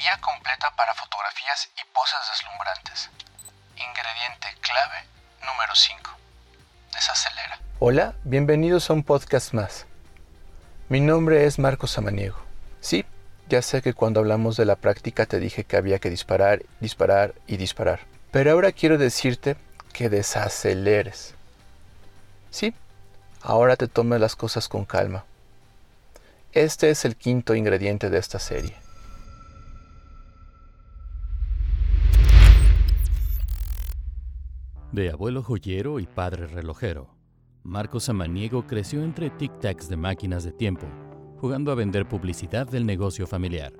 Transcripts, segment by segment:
Guía completa para fotografías y poses deslumbrantes. Ingrediente clave número 5. Desacelera. Hola, bienvenidos a un podcast más. Mi nombre es Marcos Samaniego. Sí, ya sé que cuando hablamos de la práctica te dije que había que disparar, disparar y disparar. Pero ahora quiero decirte que desaceleres. Sí, ahora te tomes las cosas con calma. Este es el quinto ingrediente de esta serie. De abuelo joyero y padre relojero, Marcos Samaniego creció entre tic-tacs de máquinas de tiempo, jugando a vender publicidad del negocio familiar.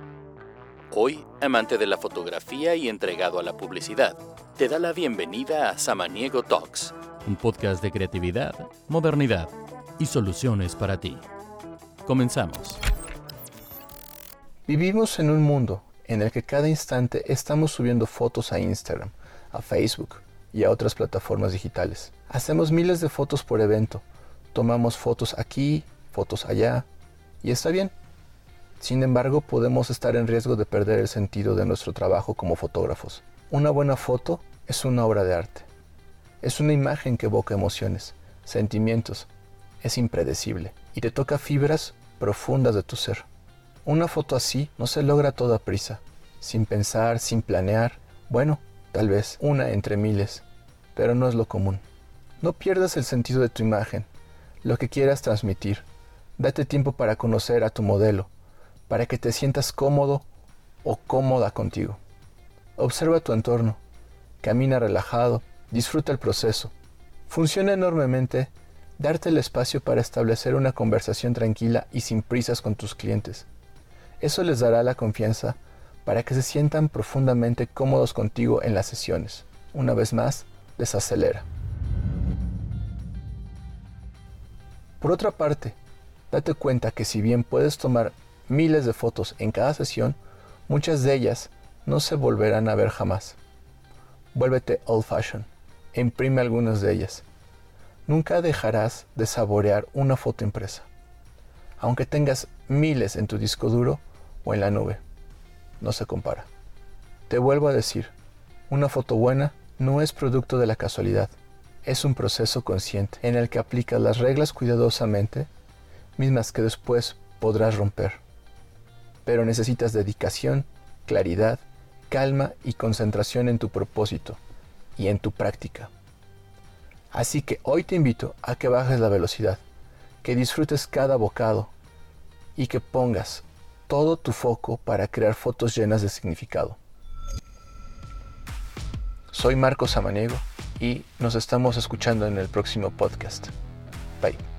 Hoy, amante de la fotografía y entregado a la publicidad, te da la bienvenida a Samaniego Talks, un podcast de creatividad, modernidad y soluciones para ti. Comenzamos. Vivimos en un mundo en el que cada instante estamos subiendo fotos a Instagram, a Facebook, y a otras plataformas digitales. Hacemos miles de fotos por evento, tomamos fotos aquí, fotos allá, y está bien. Sin embargo, podemos estar en riesgo de perder el sentido de nuestro trabajo como fotógrafos. Una buena foto es una obra de arte. Es una imagen que evoca emociones, sentimientos. Es impredecible y te toca fibras profundas de tu ser. Una foto así no se logra toda prisa, sin pensar, sin planear. Bueno, tal vez una entre miles, pero no es lo común. No pierdas el sentido de tu imagen, lo que quieras transmitir. Date tiempo para conocer a tu modelo, para que te sientas cómodo o cómoda contigo. Observa tu entorno, camina relajado, disfruta el proceso. Funciona enormemente darte el espacio para establecer una conversación tranquila y sin prisas con tus clientes. Eso les dará la confianza para que se sientan profundamente cómodos contigo en las sesiones. Una vez más, desacelera. Por otra parte, date cuenta que si bien puedes tomar miles de fotos en cada sesión, muchas de ellas no se volverán a ver jamás. Vuélvete old fashion e imprime algunas de ellas. Nunca dejarás de saborear una foto impresa, aunque tengas miles en tu disco duro o en la nube no se compara. Te vuelvo a decir, una foto buena no es producto de la casualidad, es un proceso consciente en el que aplicas las reglas cuidadosamente, mismas que después podrás romper. Pero necesitas dedicación, claridad, calma y concentración en tu propósito y en tu práctica. Así que hoy te invito a que bajes la velocidad, que disfrutes cada bocado y que pongas todo tu foco para crear fotos llenas de significado. Soy Marco Samaniego y nos estamos escuchando en el próximo podcast. Bye.